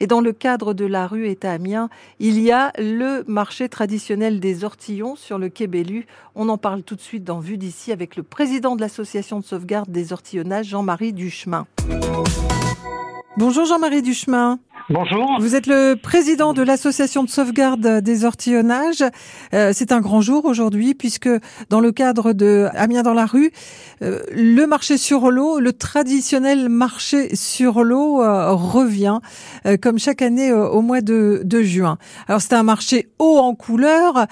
Et dans le cadre de la rue à Amiens, il y a le marché traditionnel des ortillons sur le quai Bellu. On en parle tout de suite dans Vue d'ici avec le président de l'association de sauvegarde des ortillonnages, Jean-Marie Duchemin. Bonjour Jean-Marie Duchemin. Bonjour. Vous êtes le président de l'association de sauvegarde des ortillonnages. Euh, c'est un grand jour aujourd'hui puisque dans le cadre de Amiens dans la rue, euh, le marché sur l'eau, le traditionnel marché sur l'eau euh, revient comme chaque année au mois de, de juin. Alors c'est un marché haut en couleur.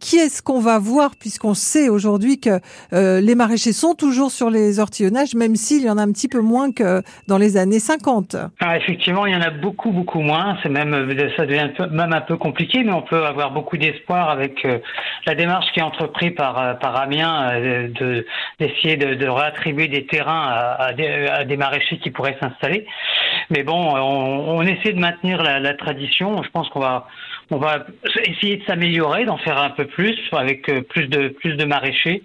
qui est-ce qu'on va voir puisqu'on sait aujourd'hui que les maraîchers sont toujours sur les ortillonnages même s'il y en a un petit peu moins que dans les années 50 ah, Effectivement, il y en a beaucoup beaucoup moins. C'est même, ça devient même un peu compliqué, mais on peut avoir beaucoup d'espoir avec euh, la démarche qui est entreprise par, euh, par Amiens euh, de, d'essayer de, réattribuer des terrains à, des, maraîchers qui pourraient s'installer. Mais bon, on, essaie de maintenir la, tradition. Je pense qu'on va, on va essayer de s'améliorer, d'en faire un peu plus avec plus de, plus de maraîchers.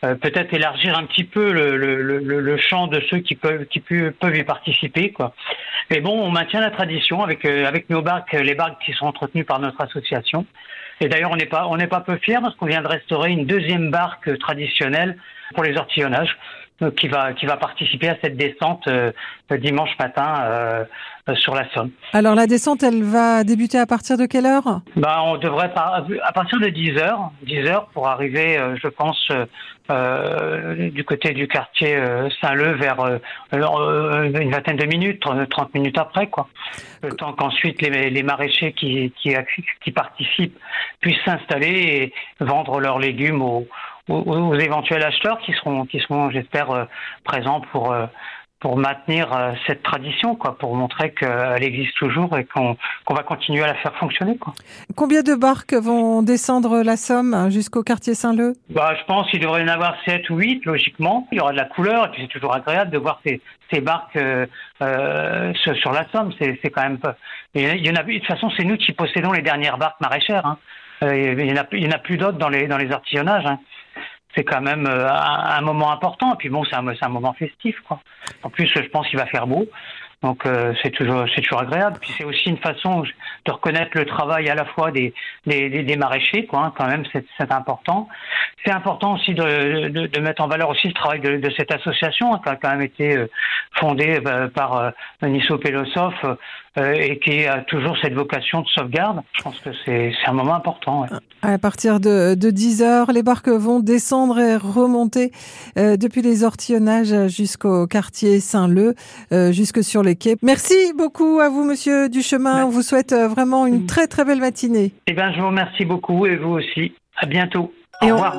Peut-être élargir un petit peu le, le, le, le, champ de ceux qui peuvent qui peuvent y participer quoi. Mais bon, on maintient la tradition avec euh, nos barques, les barques qui sont entretenues par notre association. Et d'ailleurs, on n'est pas on pas peu fiers parce qu'on vient de restaurer une deuxième barque traditionnelle pour les ortillonnages euh, qui va qui va participer à cette descente dimanche matin sur la Somme. Alors la descente, elle va débuter à partir de quelle heure? Bah, on devrait à partir de 10 heures, 10 heures pour arriver, je pense, euh, du côté du quartier euh, Saint-Leu vers euh, une vingtaine de minutes, 30 minutes après, quoi. Le temps qu'ensuite les, les, maraîchers qui, qui, qui participent puissent s'installer et vendre leurs légumes aux, aux, aux, éventuels acheteurs qui seront, qui seront, j'espère, présents pour pour maintenir euh, cette tradition, quoi, pour montrer qu'elle existe toujours et qu'on va continuer à la faire fonctionner. Quoi. Combien de barques vont descendre la Somme jusqu'au quartier Saint-Leu? Bah, Je pense qu'il devrait y en avoir 7 ou 8, logiquement. Il y aura de la couleur, et puis c'est toujours agréable de voir ces, ces barques euh, euh, sur la Somme. C'est quand même pas... Il y en a, de toute façon, c'est nous qui possédons les dernières barques maraîchères. Hein. il n'y en, a, a plus d'autres dans les, dans les artillonnages. Hein c'est quand même euh, un, moment important. Et puis bon, c'est un, un, moment festif, quoi. En plus, je pense qu'il va faire beau. Donc euh, c'est toujours c'est toujours agréable. Puis c'est aussi une façon de reconnaître le travail à la fois des des, des, maraîchers, quoi. Hein, quand même, c'est important. C'est important aussi de, de, de, mettre en valeur aussi le travail de, de cette association hein, qui a quand même été euh, fondée par Nisso Pelosov euh, et qui a toujours cette vocation de sauvegarde. Je pense que c'est un moment important. Ouais. À partir de, de 10 heures, les barques vont descendre et remonter euh, depuis les ortillonnages jusqu'au quartier Saint-Leu, euh, jusque sur les quais. Merci beaucoup à vous, Monsieur Duchemin. On vous souhaite euh, vraiment une très très belle matinée. Eh bien, je vous remercie beaucoup et vous aussi. À bientôt. Au revoir.